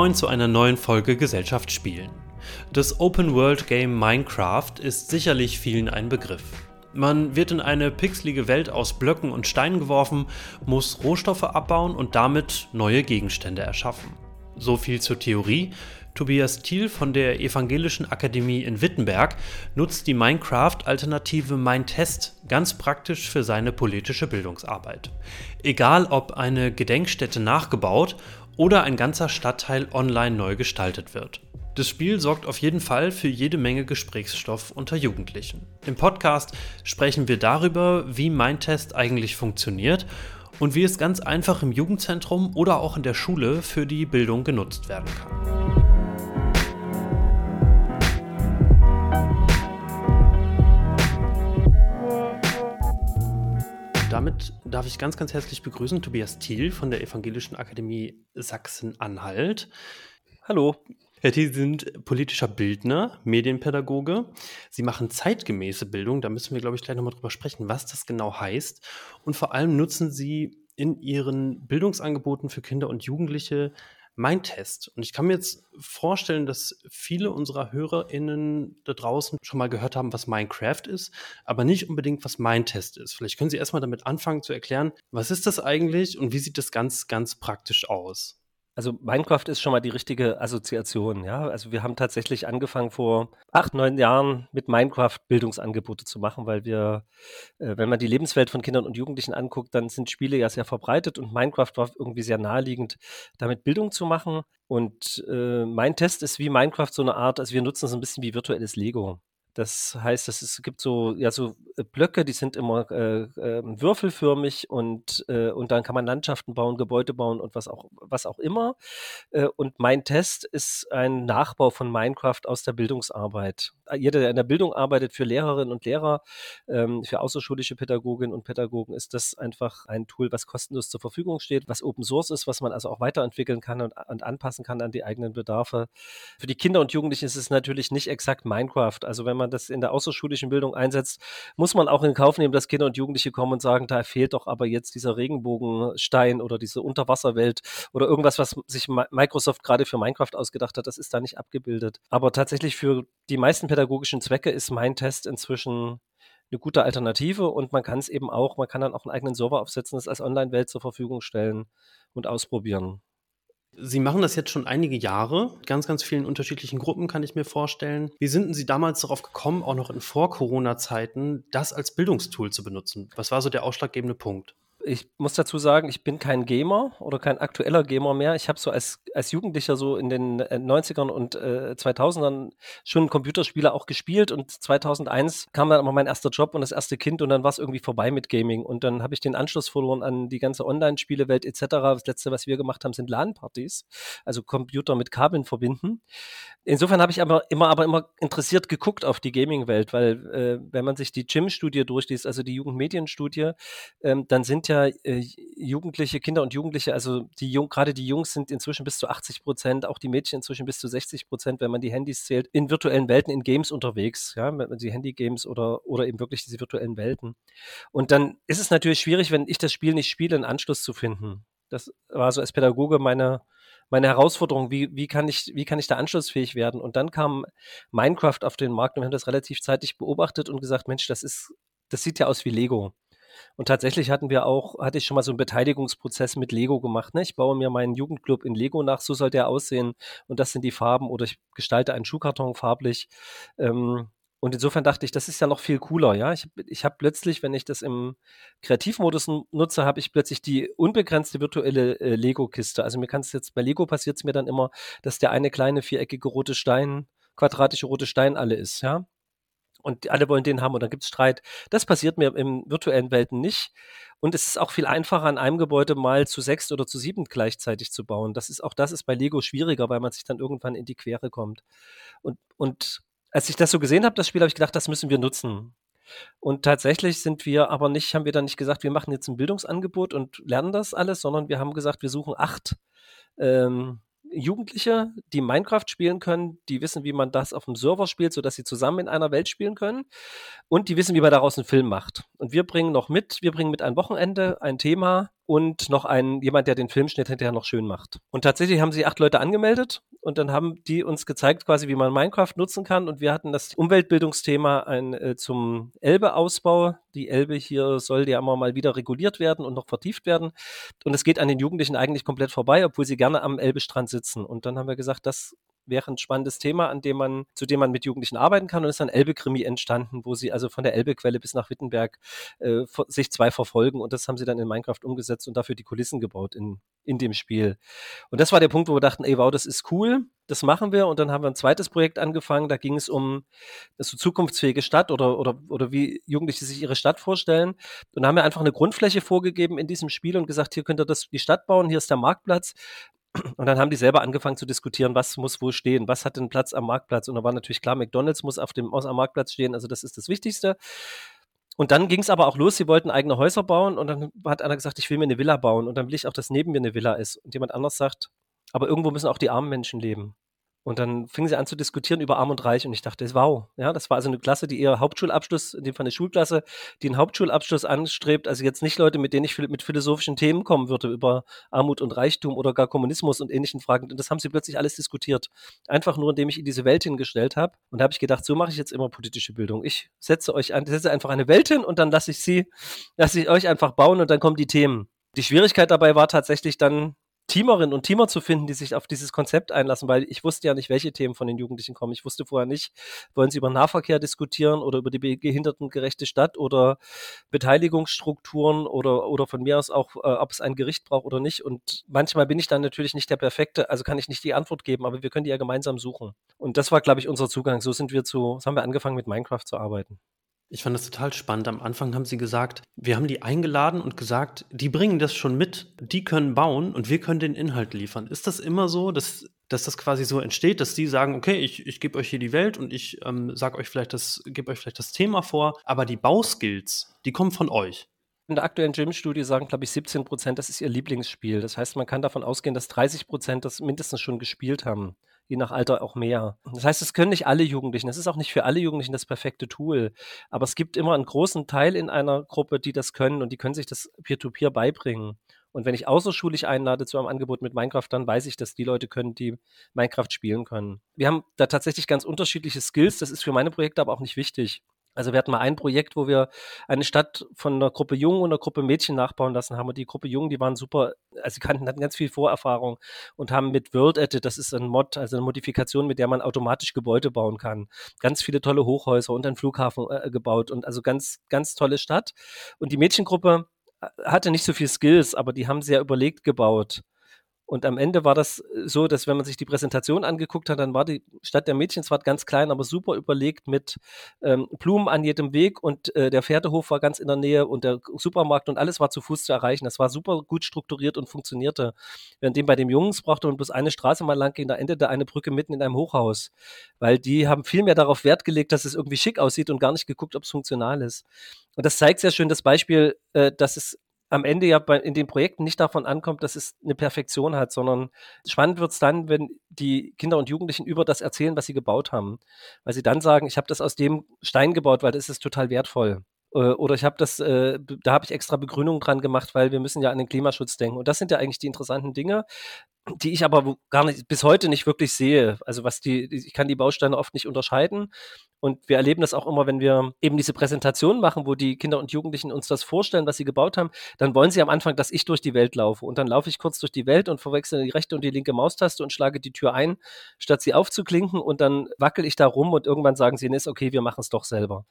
Moin zu einer neuen Folge Gesellschaft spielen. Das Open-World-Game Minecraft ist sicherlich vielen ein Begriff. Man wird in eine pixelige Welt aus Blöcken und Steinen geworfen, muss Rohstoffe abbauen und damit neue Gegenstände erschaffen. So viel zur Theorie. Tobias Thiel von der Evangelischen Akademie in Wittenberg nutzt die Minecraft-Alternative Mindtest ganz praktisch für seine politische Bildungsarbeit. Egal ob eine Gedenkstätte nachgebaut oder ein ganzer Stadtteil online neu gestaltet wird. Das Spiel sorgt auf jeden Fall für jede Menge Gesprächsstoff unter Jugendlichen. Im Podcast sprechen wir darüber, wie Mindtest eigentlich funktioniert und wie es ganz einfach im Jugendzentrum oder auch in der Schule für die Bildung genutzt werden kann. Damit darf ich ganz, ganz herzlich begrüßen Tobias Thiel von der Evangelischen Akademie Sachsen-Anhalt. Hallo. Herr Thiel, Sie sind politischer Bildner, Medienpädagoge. Sie machen zeitgemäße Bildung. Da müssen wir, glaube ich, gleich nochmal drüber sprechen, was das genau heißt. Und vor allem nutzen Sie in Ihren Bildungsangeboten für Kinder und Jugendliche mein Test. Und ich kann mir jetzt vorstellen, dass viele unserer HörerInnen da draußen schon mal gehört haben, was Minecraft ist, aber nicht unbedingt, was mein Test ist. Vielleicht können Sie erstmal damit anfangen zu erklären, was ist das eigentlich und wie sieht das ganz, ganz praktisch aus? Also Minecraft ist schon mal die richtige Assoziation, ja. Also wir haben tatsächlich angefangen vor acht, neun Jahren mit Minecraft Bildungsangebote zu machen, weil wir, äh, wenn man die Lebenswelt von Kindern und Jugendlichen anguckt, dann sind Spiele ja sehr verbreitet und Minecraft war irgendwie sehr naheliegend, damit Bildung zu machen. Und äh, mein Test ist wie Minecraft so eine Art, also wir nutzen es ein bisschen wie virtuelles Lego. Das heißt, es gibt so, ja, so äh, Blöcke, die sind immer äh, äh, würfelförmig und, äh, und dann kann man Landschaften bauen, Gebäude bauen und was auch, was auch immer. Äh, und mein Test ist ein Nachbau von Minecraft aus der Bildungsarbeit. Jeder, der in der Bildung arbeitet, für Lehrerinnen und Lehrer, ähm, für außerschulische Pädagoginnen und Pädagogen, ist das einfach ein Tool, was kostenlos zur Verfügung steht, was Open Source ist, was man also auch weiterentwickeln kann und, und anpassen kann an die eigenen Bedarfe. Für die Kinder und Jugendlichen ist es natürlich nicht exakt Minecraft. Also wenn man das in der außerschulischen Bildung einsetzt, muss man auch in Kauf nehmen, dass Kinder und Jugendliche kommen und sagen, da fehlt doch aber jetzt dieser Regenbogenstein oder diese Unterwasserwelt oder irgendwas, was sich Microsoft gerade für Minecraft ausgedacht hat, das ist da nicht abgebildet. Aber tatsächlich für die meisten pädagogischen Zwecke ist mein Test inzwischen eine gute Alternative und man kann es eben auch, man kann dann auch einen eigenen Server aufsetzen, das als Online-Welt zur Verfügung stellen und ausprobieren. Sie machen das jetzt schon einige Jahre, ganz, ganz vielen unterschiedlichen Gruppen, kann ich mir vorstellen. Wie sind Sie damals darauf gekommen, auch noch in Vor-Corona-Zeiten, das als Bildungstool zu benutzen? Was war so der ausschlaggebende Punkt? Ich muss dazu sagen, ich bin kein Gamer oder kein aktueller Gamer mehr. Ich habe so als, als Jugendlicher so in den 90ern äh, und äh, 2000ern schon Computerspiele auch gespielt und 2001 kam dann aber mein erster Job und das erste Kind und dann war es irgendwie vorbei mit Gaming und dann habe ich den Anschluss verloren an die ganze Online-Spielewelt etc. Das letzte, was wir gemacht haben, sind LAN-Partys, also Computer mit Kabeln verbinden. Insofern habe ich aber immer, aber immer interessiert geguckt auf die Gaming-Welt, weil äh, wenn man sich die Gym-Studie durchliest, also die Jugendmedienstudie, ähm, dann sind ja äh, Jugendliche, Kinder und Jugendliche, also die Jung, gerade die Jungs sind inzwischen bis zu 80 Prozent, auch die Mädchen inzwischen bis zu 60 Prozent, wenn man die Handys zählt, in virtuellen Welten, in Games unterwegs, ja, die Handy-Games oder, oder eben wirklich diese virtuellen Welten. Und dann ist es natürlich schwierig, wenn ich das Spiel nicht spiele, einen Anschluss zu finden. Das war so als Pädagoge meine, meine Herausforderung, wie, wie, kann ich, wie kann ich da anschlussfähig werden? Und dann kam Minecraft auf den Markt und wir haben das relativ zeitig beobachtet und gesagt, Mensch, das ist, das sieht ja aus wie Lego. Und tatsächlich hatten wir auch, hatte ich schon mal so einen Beteiligungsprozess mit Lego gemacht. Ne? Ich baue mir meinen Jugendclub in Lego nach, so soll der aussehen und das sind die Farben oder ich gestalte einen Schuhkarton farblich. Ähm, und insofern dachte ich, das ist ja noch viel cooler, ja. Ich, ich habe plötzlich, wenn ich das im Kreativmodus nutze, habe ich plötzlich die unbegrenzte virtuelle äh, Lego-Kiste. Also mir kann es jetzt bei Lego passiert es mir dann immer, dass der eine kleine viereckige rote Stein, quadratische rote Stein alle ist, ja und alle wollen den haben und dann gibt es Streit. Das passiert mir im virtuellen Welten nicht. Und es ist auch viel einfacher, an einem Gebäude mal zu sechs oder zu sieben gleichzeitig zu bauen. Das ist auch das ist bei Lego schwieriger, weil man sich dann irgendwann in die Quere kommt. Und, und als ich das so gesehen habe, das Spiel, habe ich gedacht, das müssen wir nutzen. Und tatsächlich sind wir aber nicht, haben wir dann nicht gesagt, wir machen jetzt ein Bildungsangebot und lernen das alles, sondern wir haben gesagt, wir suchen acht ähm, Jugendliche, die Minecraft spielen können, die wissen, wie man das auf dem Server spielt, sodass sie zusammen in einer Welt spielen können und die wissen, wie man daraus einen Film macht. Und wir bringen noch mit, wir bringen mit ein Wochenende ein Thema und noch ein, jemand, der den Filmschnitt hinterher noch schön macht. Und tatsächlich haben sie acht Leute angemeldet und dann haben die uns gezeigt, quasi, wie man Minecraft nutzen kann. Und wir hatten das Umweltbildungsthema ein, äh, zum Elbe-Ausbau. Die Elbe hier soll ja immer mal wieder reguliert werden und noch vertieft werden. Und es geht an den Jugendlichen eigentlich komplett vorbei, obwohl sie gerne am Elbestrand sitzen. Und dann haben wir gesagt, das wäre ein spannendes Thema, an dem man, zu dem man mit Jugendlichen arbeiten kann. Und ist ein Elbe-Krimi entstanden, wo sie also von der Elbe-Quelle bis nach Wittenberg äh, sich zwei verfolgen. Und das haben sie dann in Minecraft umgesetzt und dafür die Kulissen gebaut in, in dem Spiel. Und das war der Punkt, wo wir dachten, ey, wow, das ist cool, das machen wir. Und dann haben wir ein zweites Projekt angefangen. Da ging es um so zukunftsfähige Stadt oder, oder, oder wie Jugendliche sich ihre Stadt vorstellen. Und da haben wir einfach eine Grundfläche vorgegeben in diesem Spiel und gesagt, hier könnt ihr das, die Stadt bauen, hier ist der Marktplatz. Und dann haben die selber angefangen zu diskutieren, was muss wo stehen, was hat den Platz am Marktplatz. Und da war natürlich klar, McDonalds muss auf dem, aus am Marktplatz stehen, also das ist das Wichtigste. Und dann ging es aber auch los, sie wollten eigene Häuser bauen und dann hat einer gesagt, ich will mir eine Villa bauen und dann will ich auch, dass neben mir eine Villa ist. Und jemand anders sagt, aber irgendwo müssen auch die armen Menschen leben. Und dann fingen sie an zu diskutieren über Arm und Reich und ich dachte, wow, ja, das war also eine Klasse, die eher Hauptschulabschluss, in dem Fall eine Schulklasse, die einen Hauptschulabschluss anstrebt, also jetzt nicht Leute, mit denen ich mit philosophischen Themen kommen würde über Armut und Reichtum oder gar Kommunismus und ähnlichen Fragen. Und das haben sie plötzlich alles diskutiert. Einfach nur, indem ich in diese Welt hingestellt habe. Und da habe ich gedacht, so mache ich jetzt immer politische Bildung. Ich setze euch an, setze einfach eine Welt hin und dann lasse ich sie, lasse ich euch einfach bauen und dann kommen die Themen. Die Schwierigkeit dabei war tatsächlich dann, Teamerinnen und Teamer zu finden, die sich auf dieses Konzept einlassen, weil ich wusste ja nicht, welche Themen von den Jugendlichen kommen. Ich wusste vorher nicht, wollen sie über Nahverkehr diskutieren oder über die behindertengerechte Stadt oder Beteiligungsstrukturen oder, oder von mir aus auch, äh, ob es ein Gericht braucht oder nicht. Und manchmal bin ich dann natürlich nicht der Perfekte, also kann ich nicht die Antwort geben, aber wir können die ja gemeinsam suchen. Und das war, glaube ich, unser Zugang. So sind wir zu, so haben wir angefangen mit Minecraft zu arbeiten. Ich fand das total spannend. Am Anfang haben sie gesagt, wir haben die eingeladen und gesagt, die bringen das schon mit, die können bauen und wir können den Inhalt liefern. Ist das immer so, dass, dass das quasi so entsteht, dass die sagen, okay, ich, ich gebe euch hier die Welt und ich ähm, sag euch vielleicht das, gebe euch vielleicht das Thema vor, aber die Bauskills, die kommen von euch. In der aktuellen Gym-Studie sagen, glaube ich, 17 Prozent, das ist ihr Lieblingsspiel. Das heißt, man kann davon ausgehen, dass 30 Prozent das mindestens schon gespielt haben je nach Alter auch mehr. Das heißt, es können nicht alle Jugendlichen, es ist auch nicht für alle Jugendlichen das perfekte Tool, aber es gibt immer einen großen Teil in einer Gruppe, die das können und die können sich das Peer-to-Peer -Peer beibringen. Und wenn ich außerschulisch einlade zu einem Angebot mit Minecraft, dann weiß ich, dass die Leute können, die Minecraft spielen können. Wir haben da tatsächlich ganz unterschiedliche Skills. Das ist für meine Projekte aber auch nicht wichtig. Also wir hatten mal ein Projekt, wo wir eine Stadt von einer Gruppe Jungen und einer Gruppe Mädchen nachbauen lassen haben. Und die Gruppe Jungen, die waren super, also sie kannten, hatten ganz viel Vorerfahrung und haben mit World Edit, das ist ein Mod, also eine Modifikation, mit der man automatisch Gebäude bauen kann. Ganz viele tolle Hochhäuser und einen Flughafen äh, gebaut und also ganz, ganz tolle Stadt. Und die Mädchengruppe äh, hatte nicht so viel Skills, aber die haben sehr überlegt gebaut. Und am Ende war das äh, so, dass wenn man sich die Präsentation angeguckt hat, dann war die Stadt der Mädchen zwar ganz klein, aber super überlegt mit ähm, Blumen an jedem Weg und äh, der Pferdehof war ganz in der Nähe und der Supermarkt und alles war zu Fuß zu erreichen. Das war super gut strukturiert und funktionierte. Währenddem bei dem Jungs brauchte man bloß eine Straße mal lang gehen, da endete eine Brücke mitten in einem Hochhaus. Weil die haben viel mehr darauf Wert gelegt, dass es irgendwie schick aussieht und gar nicht geguckt, ob es funktional ist. Und das zeigt sehr schön das Beispiel, äh, dass es am Ende ja bei, in den Projekten nicht davon ankommt, dass es eine Perfektion hat, sondern spannend wird es dann, wenn die Kinder und Jugendlichen über das erzählen, was sie gebaut haben. Weil sie dann sagen, ich habe das aus dem Stein gebaut, weil das ist total wertvoll. Äh, oder ich habe das, äh, da habe ich extra Begrünung dran gemacht, weil wir müssen ja an den Klimaschutz denken. Und das sind ja eigentlich die interessanten Dinge, die ich aber gar nicht bis heute nicht wirklich sehe. Also was die, ich kann die Bausteine oft nicht unterscheiden. Und wir erleben das auch immer, wenn wir eben diese Präsentation machen, wo die Kinder und Jugendlichen uns das vorstellen, was sie gebaut haben, dann wollen sie am Anfang, dass ich durch die Welt laufe. Und dann laufe ich kurz durch die Welt und verwechsel die rechte und die linke Maustaste und schlage die Tür ein, statt sie aufzuklinken. Und dann wackel ich da rum und irgendwann sagen sie, nee, ist okay, wir machen es doch selber.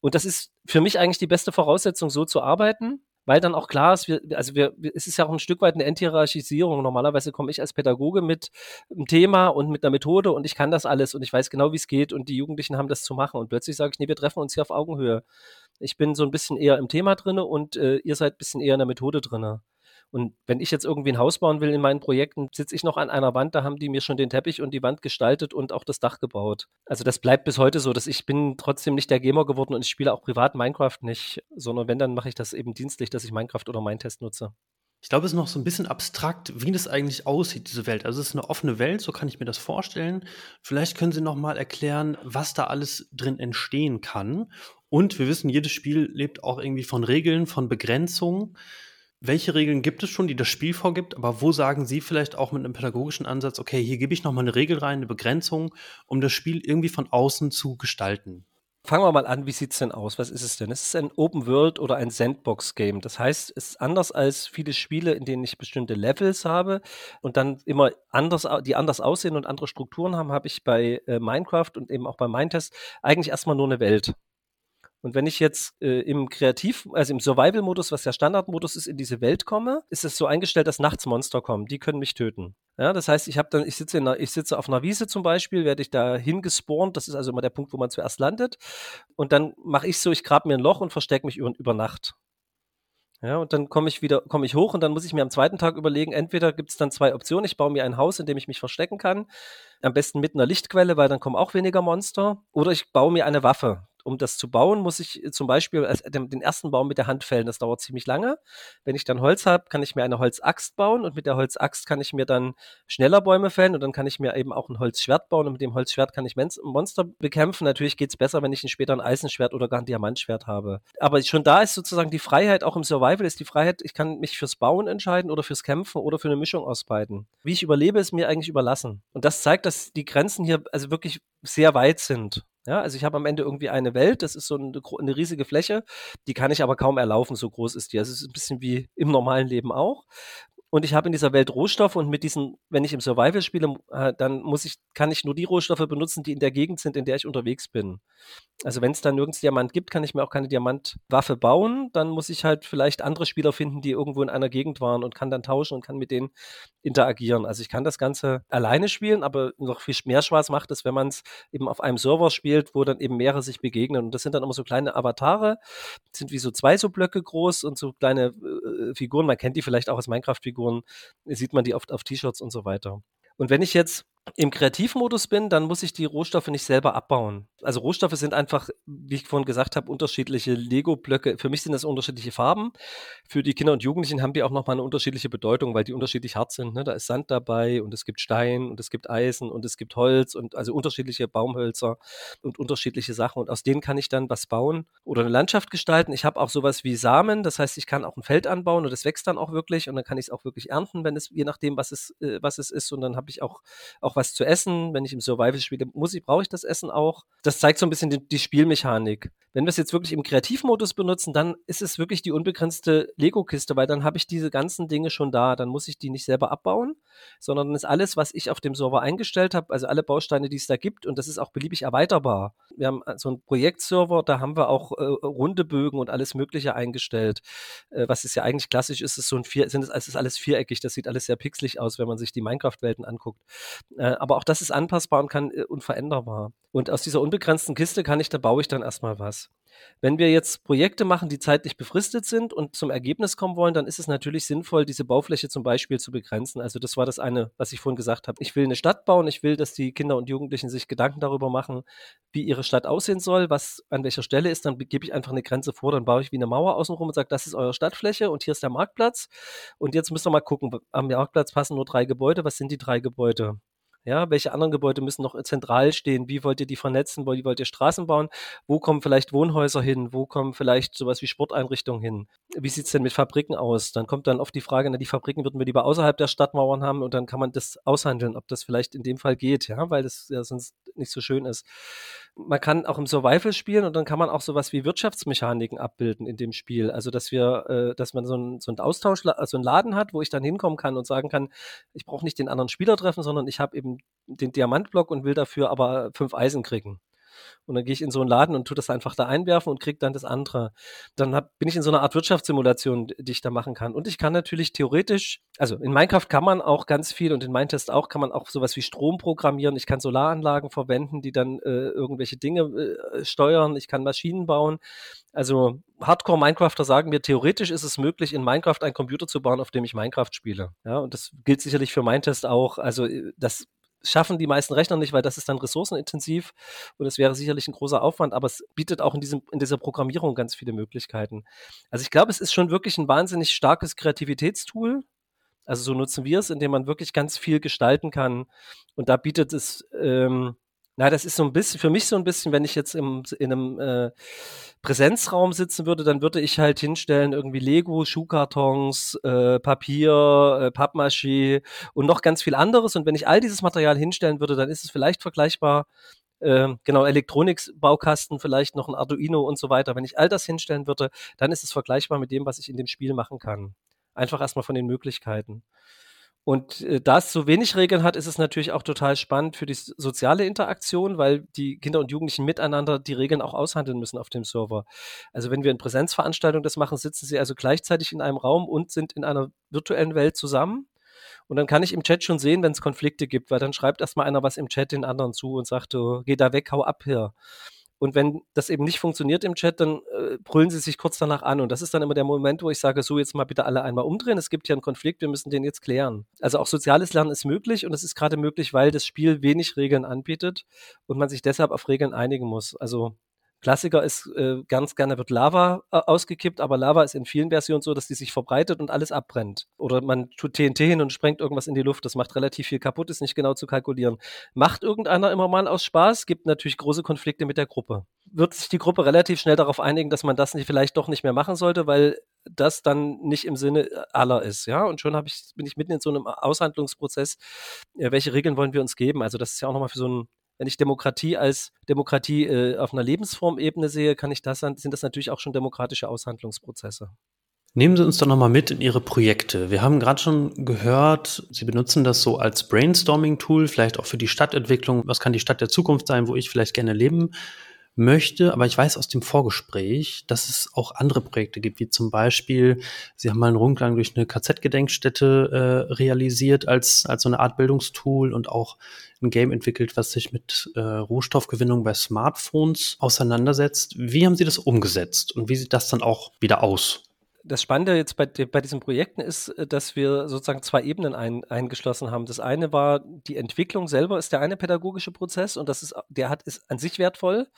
Und das ist für mich eigentlich die beste Voraussetzung, so zu arbeiten weil dann auch klar ist, wir, also wir, es ist ja auch ein Stück weit eine Enthierarchisierung. Normalerweise komme ich als Pädagoge mit einem Thema und mit einer Methode und ich kann das alles und ich weiß genau, wie es geht und die Jugendlichen haben das zu machen. Und plötzlich sage ich, nee, wir treffen uns hier auf Augenhöhe. Ich bin so ein bisschen eher im Thema drinne und äh, ihr seid ein bisschen eher in der Methode drinne. Und wenn ich jetzt irgendwie ein Haus bauen will in meinen Projekten, sitze ich noch an einer Wand, da haben die mir schon den Teppich und die Wand gestaltet und auch das Dach gebaut. Also das bleibt bis heute so, dass ich bin trotzdem nicht der Gamer geworden und ich spiele auch privat Minecraft nicht, sondern wenn, dann mache ich das eben dienstlich, dass ich Minecraft oder Mindtest nutze. Ich glaube, es ist noch so ein bisschen abstrakt, wie das eigentlich aussieht, diese Welt. Also es ist eine offene Welt, so kann ich mir das vorstellen. Vielleicht können Sie noch mal erklären, was da alles drin entstehen kann. Und wir wissen, jedes Spiel lebt auch irgendwie von Regeln, von Begrenzungen. Welche Regeln gibt es schon, die das Spiel vorgibt, aber wo sagen Sie vielleicht auch mit einem pädagogischen Ansatz, okay, hier gebe ich nochmal eine Regel rein, eine Begrenzung, um das Spiel irgendwie von außen zu gestalten? Fangen wir mal an, wie sieht es denn aus? Was ist es denn? Es ist ein Open World oder ein Sandbox-Game. Das heißt, es ist anders als viele Spiele, in denen ich bestimmte Levels habe und dann immer anders, die anders aussehen und andere Strukturen haben, habe ich bei äh, Minecraft und eben auch bei Mindtest eigentlich erstmal nur eine Welt. Und wenn ich jetzt äh, im Kreativ, also im Survival-Modus, was der Standardmodus ist, in diese Welt komme, ist es so eingestellt, dass nachts Monster kommen. Die können mich töten. Ja, das heißt, ich habe dann, ich sitze, in ich sitze auf einer Wiese zum Beispiel, werde ich da hingespawnt. Das ist also immer der Punkt, wo man zuerst landet. Und dann mache ich so, ich grabe mir ein Loch und verstecke mich über, über Nacht. Ja, und dann komme ich wieder, komme ich hoch und dann muss ich mir am zweiten Tag überlegen, entweder gibt es dann zwei Optionen. Ich baue mir ein Haus, in dem ich mich verstecken kann. Am besten mit einer Lichtquelle, weil dann kommen auch weniger Monster. Oder ich baue mir eine Waffe um das zu bauen, muss ich äh, zum Beispiel den ersten Baum mit der Hand fällen. Das dauert ziemlich lange. Wenn ich dann Holz habe, kann ich mir eine Holzaxt bauen und mit der Holzaxt kann ich mir dann schneller Bäume fällen und dann kann ich mir eben auch ein Holzschwert bauen und mit dem Holzschwert kann ich Monster bekämpfen. Natürlich geht es besser, wenn ich später ein Eisenschwert oder gar ein Diamantschwert habe. Aber schon da ist sozusagen die Freiheit, auch im Survival ist die Freiheit, ich kann mich fürs Bauen entscheiden oder fürs Kämpfen oder für eine Mischung aus beiden. Wie ich überlebe, ist mir eigentlich überlassen. Und das zeigt, dass die Grenzen hier also wirklich sehr weit sind. Ja, also ich habe am Ende irgendwie eine Welt, das ist so eine, eine, riesige Fläche, die kann ich aber kaum erlaufen, so groß ist die. Also es ist ein bisschen wie im normalen Leben auch und ich habe in dieser Welt Rohstoffe und mit diesen, wenn ich im Survival spiele, äh, dann muss ich, kann ich nur die Rohstoffe benutzen, die in der Gegend sind, in der ich unterwegs bin. Also wenn es da nirgends Diamant gibt, kann ich mir auch keine Diamantwaffe bauen. Dann muss ich halt vielleicht andere Spieler finden, die irgendwo in einer Gegend waren und kann dann tauschen und kann mit denen interagieren. Also ich kann das Ganze alleine spielen, aber noch viel mehr Spaß macht es, wenn man es eben auf einem Server spielt, wo dann eben mehrere sich begegnen. Und das sind dann immer so kleine Avatare, sind wie so zwei so Blöcke groß und so kleine äh, Figuren. Man kennt die vielleicht auch als Minecraft-Figuren Figuren sieht man die oft auf T-Shirts und so weiter. Und wenn ich jetzt im Kreativmodus bin, dann muss ich die Rohstoffe nicht selber abbauen. Also Rohstoffe sind einfach, wie ich vorhin gesagt habe, unterschiedliche Lego-Blöcke. Für mich sind das unterschiedliche Farben. Für die Kinder und Jugendlichen haben die auch nochmal eine unterschiedliche Bedeutung, weil die unterschiedlich hart sind. Ne? Da ist Sand dabei und es gibt Stein und es gibt Eisen und es gibt Holz und also unterschiedliche Baumhölzer und unterschiedliche Sachen. Und aus denen kann ich dann was bauen oder eine Landschaft gestalten. Ich habe auch sowas wie Samen. Das heißt, ich kann auch ein Feld anbauen und es wächst dann auch wirklich und dann kann ich es auch wirklich ernten, wenn es, je nachdem, was es, äh, was es ist. Und dann habe ich auch, auch was zu essen. Wenn ich im Survival spiele, muss ich, brauche ich das Essen auch. Das zeigt so ein bisschen die, die Spielmechanik. Wenn wir es jetzt wirklich im Kreativmodus benutzen, dann ist es wirklich die unbegrenzte Lego-Kiste, weil dann habe ich diese ganzen Dinge schon da. Dann muss ich die nicht selber abbauen, sondern dann ist alles, was ich auf dem Server eingestellt habe, also alle Bausteine, die es da gibt, und das ist auch beliebig erweiterbar. Wir haben so einen Projektserver, da haben wir auch äh, runde Bögen und alles Mögliche eingestellt. Äh, was ist ja eigentlich klassisch ist, ist so ein vier, sind es, es ist alles viereckig, das sieht alles sehr pixelig aus, wenn man sich die Minecraft-Welten anguckt. Äh, aber auch das ist anpassbar und kann äh, unveränderbar. Und aus dieser unbegrenzten Kiste kann ich, da baue ich dann erstmal was. Wenn wir jetzt Projekte machen, die zeitlich befristet sind und zum Ergebnis kommen wollen, dann ist es natürlich sinnvoll, diese Baufläche zum Beispiel zu begrenzen. Also das war das eine, was ich vorhin gesagt habe. Ich will eine Stadt bauen, ich will, dass die Kinder und Jugendlichen sich Gedanken darüber machen, wie ihre Stadt aussehen soll, was an welcher Stelle ist, dann gebe ich einfach eine Grenze vor, dann baue ich wie eine Mauer außenrum und sage, das ist eure Stadtfläche und hier ist der Marktplatz. Und jetzt müsst ihr mal gucken, am Marktplatz passen nur drei Gebäude, was sind die drei Gebäude? Ja, welche anderen Gebäude müssen noch zentral stehen? Wie wollt ihr die vernetzen? Wie wollt ihr Straßen bauen? Wo kommen vielleicht Wohnhäuser hin? Wo kommen vielleicht sowas wie Sporteinrichtungen hin? Wie sieht's denn mit Fabriken aus? Dann kommt dann oft die Frage, na, die Fabriken würden wir lieber außerhalb der Stadtmauern haben und dann kann man das aushandeln, ob das vielleicht in dem Fall geht, ja, weil das ja sonst nicht so schön ist man kann auch im Survival spielen und dann kann man auch sowas wie Wirtschaftsmechaniken abbilden in dem Spiel. Also, dass wir, äh, dass man so einen so Austausch, so einen Laden hat, wo ich dann hinkommen kann und sagen kann, ich brauche nicht den anderen Spieler treffen, sondern ich habe eben den Diamantblock und will dafür aber fünf Eisen kriegen. Und dann gehe ich in so einen Laden und tue das einfach da einwerfen und kriege dann das andere. Dann hab, bin ich in so einer Art Wirtschaftssimulation, die ich da machen kann. Und ich kann natürlich theoretisch, also in Minecraft kann man auch ganz viel und in Mindtest auch, kann man auch sowas wie Strom programmieren. Ich kann Solaranlagen verwenden, die dann äh, irgendwelche Dinge äh, steuern. Ich kann Maschinen bauen. Also Hardcore-Minecrafter sagen mir, theoretisch ist es möglich, in Minecraft einen Computer zu bauen, auf dem ich Minecraft spiele. Ja, und das gilt sicherlich für Mindtest auch. Also äh, das schaffen die meisten Rechner nicht, weil das ist dann ressourcenintensiv und es wäre sicherlich ein großer Aufwand, aber es bietet auch in, diesem, in dieser Programmierung ganz viele Möglichkeiten. Also ich glaube, es ist schon wirklich ein wahnsinnig starkes Kreativitätstool. Also so nutzen wir es, indem man wirklich ganz viel gestalten kann. Und da bietet es ähm, Na, das ist so ein bisschen, für mich so ein bisschen, wenn ich jetzt im, in einem äh, Präsenzraum sitzen würde, dann würde ich halt hinstellen irgendwie Lego, Schuhkartons, äh, Papier, äh, Pappmaché und noch ganz viel anderes. Und wenn ich all dieses Material hinstellen würde, dann ist es vielleicht vergleichbar äh, genau, Elektronikbaukasten, vielleicht noch ein Arduino und so weiter. Wenn ich all das hinstellen würde, dann ist es vergleichbar mit dem, was ich in dem Spiel machen kann. Einfach erstmal von den Möglichkeiten. Und äh, da es so wenig Regeln hat, ist es natürlich auch total spannend für die soziale Interaktion, weil die Kinder und Jugendlichen miteinander die Regeln auch aushandeln müssen auf dem Server. Also wenn wir in Präsenzveranstaltungen das machen, sitzen sie also gleichzeitig in einem Raum und sind in einer virtuellen Welt zusammen. Und dann kann ich im Chat schon sehen, wenn es Konflikte gibt, weil dann schreibt erstmal einer was im Chat den anderen zu und sagt, oh, geh da weg, hau ab hier. Und wenn das eben nicht funktioniert im Chat, dann äh, brüllen sie sich kurz danach an. Und das ist dann immer der Moment, wo ich sage, so jetzt mal bitte alle einmal umdrehen. Es gibt hier einen Konflikt, wir müssen den jetzt klären. Also auch soziales Lernen ist möglich und es ist gerade möglich, weil das Spiel wenig Regeln anbietet und man sich deshalb auf Regeln einigen muss. Also Klassiker ist, äh, ganz gerne wird Lava äh, ausgekippt, aber Lava ist in vielen Versionen so, dass die sich verbreitet und alles abbrennt. Oder man tut TNT hin und sprengt irgendwas in die Luft. Das macht relativ viel kaputt, ist nicht genau zu kalkulieren. Macht irgendeiner immer mal aus Spaß, gibt natürlich große Konflikte mit der Gruppe. Wird sich die Gruppe relativ schnell darauf einigen, dass man das nicht, vielleicht doch nicht mehr machen sollte, weil das dann nicht im Sinne aller ist, ja. Und schon ich, bin ich mitten in so einem Aushandlungsprozess. Äh, welche Regeln wollen wir uns geben? Also das ist ja auch nochmal für so ein wenn ich Demokratie als Demokratie äh, auf einer Lebensformebene sehe, kann ich das, sind das natürlich auch schon demokratische Aushandlungsprozesse. Nehmen Sie uns doch nochmal mit in Ihre Projekte. Wir haben gerade schon gehört, Sie benutzen das so als Brainstorming-Tool, vielleicht auch für die Stadtentwicklung. Was kann die Stadt der Zukunft sein, wo ich vielleicht gerne leben möchte, aber ich weiß aus dem Vorgespräch, dass es auch andere Projekte gibt, wie zum Beispiel, Sie haben mal einen Rundgang durch eine KZ-Gedenkstätte äh, realisiert als, als so eine Art Bildungstool und auch ein Game entwickelt, was sich mit äh, Rohstoffgewinnung bei Smartphones auseinandersetzt. Wie haben Sie das umgesetzt und wie sieht das dann auch wieder aus? Das Spannende jetzt bei, bei diesen Projekten ist, äh, dass wir sozusagen zwei Ebenen ein, eingeschlossen haben. Das eine war, die Entwicklung selber ist der eine pädagogische Prozess und das ist, der hat, ist an sich wertvoll.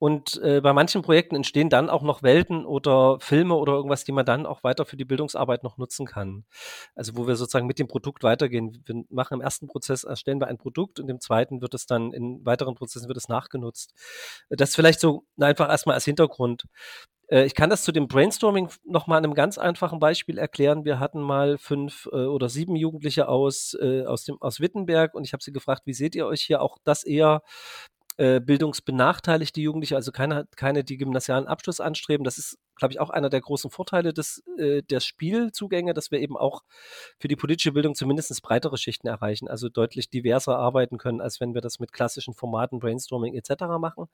Und äh, bei manchen Projekten entstehen dann auch noch Welten oder Filme oder irgendwas, die man dann auch weiter für die Bildungsarbeit noch nutzen kann. Also wo wir sozusagen mit dem Produkt weitergehen. Wir machen im ersten Prozess, erstellen wir ein Produkt und im zweiten wird es dann, in weiteren Prozessen wird es nachgenutzt. Das vielleicht so einfach erstmal als Hintergrund. Äh, ich kann das zu dem Brainstorming noch mal an einem ganz einfachen Beispiel erklären. Wir hatten mal fünf äh, oder sieben Jugendliche aus, äh, aus, dem, aus Wittenberg und ich habe sie gefragt, wie seht ihr euch hier? Auch das eher äh, bildungsbenachteiligte Jugendliche, also keine, keine, die gymnasialen Abschluss anstreben. Das ist, glaube ich, auch einer der großen Vorteile des, äh, der Spielzugänge, dass wir eben auch für die politische Bildung zumindest breitere Schichten erreichen, also deutlich diverser arbeiten können, als wenn wir das mit klassischen Formaten, Brainstorming etc. machen.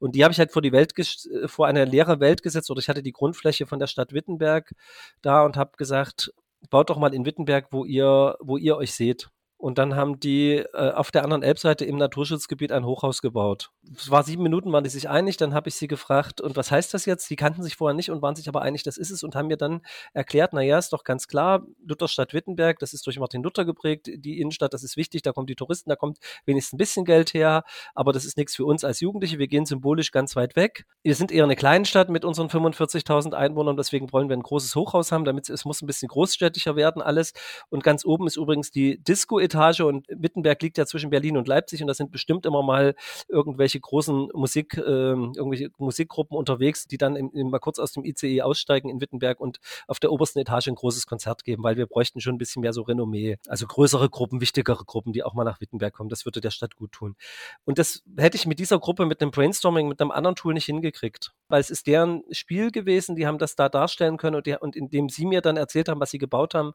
Und die habe ich halt vor die Welt, äh, vor eine leere Welt gesetzt, oder ich hatte die Grundfläche von der Stadt Wittenberg da und habe gesagt, baut doch mal in Wittenberg, wo ihr, wo ihr euch seht. Und dann haben die äh, auf der anderen Elbseite im Naturschutzgebiet ein Hochhaus gebaut. Es war sieben Minuten, waren die sich einig. Dann habe ich sie gefragt, und was heißt das jetzt? Die kannten sich vorher nicht und waren sich aber einig, das ist es und haben mir dann erklärt, naja, ist doch ganz klar, Lutherstadt Wittenberg, das ist durch Martin Luther geprägt, die Innenstadt, das ist wichtig, da kommen die Touristen, da kommt wenigstens ein bisschen Geld her, aber das ist nichts für uns als Jugendliche. Wir gehen symbolisch ganz weit weg. Wir sind eher eine kleine Stadt mit unseren 45.000 Einwohnern, deswegen wollen wir ein großes Hochhaus haben, damit es muss ein bisschen großstädtischer werden alles. Und ganz oben ist übrigens die Disco-Etage Etage und Wittenberg liegt ja zwischen Berlin und Leipzig und da sind bestimmt immer mal irgendwelche großen Musik, äh, irgendwelche Musikgruppen unterwegs, die dann im, im, mal kurz aus dem ICE aussteigen in Wittenberg und auf der obersten Etage ein großes Konzert geben, weil wir bräuchten schon ein bisschen mehr so Renommee. Also größere Gruppen, wichtigere Gruppen, die auch mal nach Wittenberg kommen. Das würde der Stadt gut tun. Und das hätte ich mit dieser Gruppe, mit einem Brainstorming, mit einem anderen Tool nicht hingekriegt, weil es ist deren Spiel gewesen, die haben das da darstellen können und, die, und indem sie mir dann erzählt haben, was sie gebaut haben,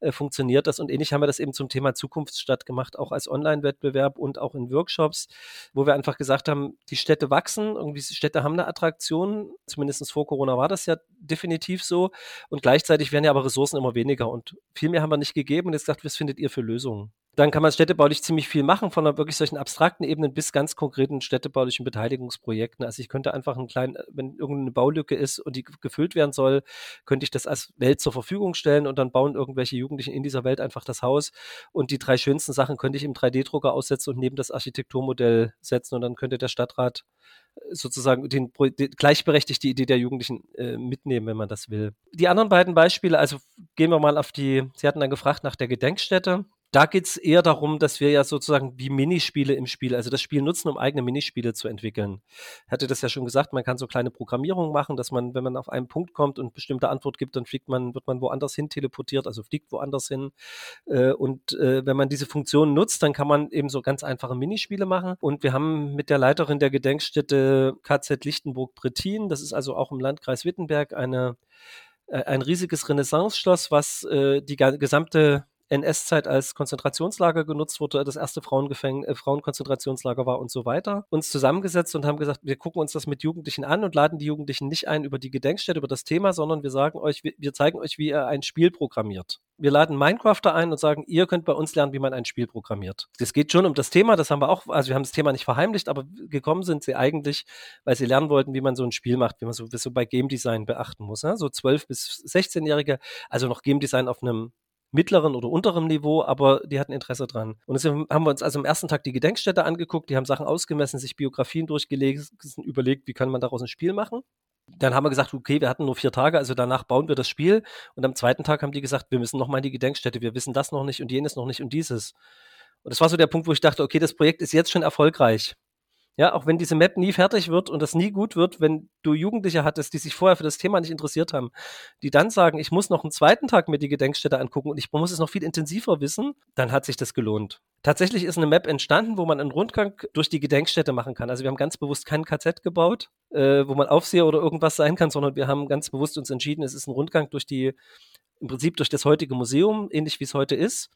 äh, funktioniert das. Und ähnlich haben wir das eben zum Thema Zukunft Zukunftsstadt gemacht, auch als Online-Wettbewerb und auch in Workshops, wo wir einfach gesagt haben, die Städte wachsen, irgendwie Städte haben eine Attraktion, zumindest vor Corona war das ja definitiv so und gleichzeitig werden ja aber Ressourcen immer weniger und viel mehr haben wir nicht gegeben und jetzt gesagt, was findet ihr für Lösungen? Dann kann man städtebaulich ziemlich viel machen, von einer wirklich solchen abstrakten Ebenen bis ganz konkreten städtebaulichen Beteiligungsprojekten. Also ich könnte einfach einen kleinen, wenn irgendeine Baulücke ist und die gefüllt werden soll, könnte ich das als Welt zur Verfügung stellen und dann bauen irgendwelche Jugendlichen in dieser Welt einfach das Haus. Und die drei schönsten Sachen könnte ich im 3D-Drucker aussetzen und neben das Architekturmodell setzen und dann könnte der Stadtrat äh, sozusagen den, die, gleichberechtigt die Idee der Jugendlichen äh, mitnehmen, wenn man das will. Die anderen beiden Beispiele, also gehen wir mal auf die, Sie hatten dann gefragt nach der Gedenkstätte. Da geht es eher darum, dass wir ja sozusagen wie Minispiele im Spiel, also das Spiel nutzen, um eigene Minispiele zu entwickeln. Ich hatte das ja schon gesagt, man kann so kleine Programmierungen machen, dass man, wenn man auf einen Punkt kommt und bestimmte Antwort gibt, dann fliegt man, wird man woanders hin teleportiert, also fliegt woanders hin. Äh, und äh, wenn man diese Funktion nutzt, dann kann man eben so ganz einfache Minispiele machen. Und wir haben mit der Leiterin der Gedenkstätte KZ Lichtenburg-Brettin, das ist also auch im Landkreis Wittenberg, eine, äh, ein riesiges Renaissance-Schloss, was äh, die gesamte NS-Zeit als Konzentrationslager genutzt wurde, das erste Frauengefäng äh, Frauenkonzentrationslager war und so weiter, uns zusammengesetzt und haben gesagt, wir gucken uns das mit Jugendlichen an und laden die Jugendlichen nicht ein über die Gedenkstätte, über das Thema, sondern wir sagen euch, wir, wir zeigen euch, wie ihr ein Spiel programmiert. Wir laden Minecrafter ein und sagen, ihr könnt bei uns lernen, wie man ein Spiel programmiert. Es geht schon um das Thema, das haben wir auch, also wir haben das Thema nicht verheimlicht, aber gekommen sind sie eigentlich, weil sie lernen wollten, wie man so ein Spiel macht, wie man so, so bei Game Design beachten muss. Ne? So 12- bis 16-Jährige, also noch Game Design auf einem mittleren oder unterem Niveau, aber die hatten Interesse dran. Und deswegen haben wir uns also am ersten Tag die Gedenkstätte angeguckt, die haben Sachen ausgemessen, sich Biografien durchgelesen, überlegt, wie kann man daraus ein Spiel machen. Dann haben wir gesagt, okay, wir hatten nur vier Tage, also danach bauen wir das Spiel. Und am zweiten Tag haben die gesagt, wir müssen nochmal in die Gedenkstätte, wir wissen das noch nicht und jenes noch nicht und dieses. Und das war so der Punkt, wo ich dachte, okay, das Projekt ist jetzt schon erfolgreich. Ja, auch wenn diese Map nie fertig wird und das nie gut wird, wenn du Jugendliche hattest, die sich vorher für das Thema nicht interessiert haben, die dann sagen, ich muss noch einen zweiten Tag mir die Gedenkstätte angucken und ich muss es noch viel intensiver wissen, dann hat sich das gelohnt. Tatsächlich ist eine Map entstanden, wo man einen Rundgang durch die Gedenkstätte machen kann. Also wir haben ganz bewusst kein KZ gebaut, äh, wo man Aufseher oder irgendwas sein kann, sondern wir haben ganz bewusst uns entschieden, es ist ein Rundgang durch die, im Prinzip durch das heutige Museum, ähnlich wie es heute ist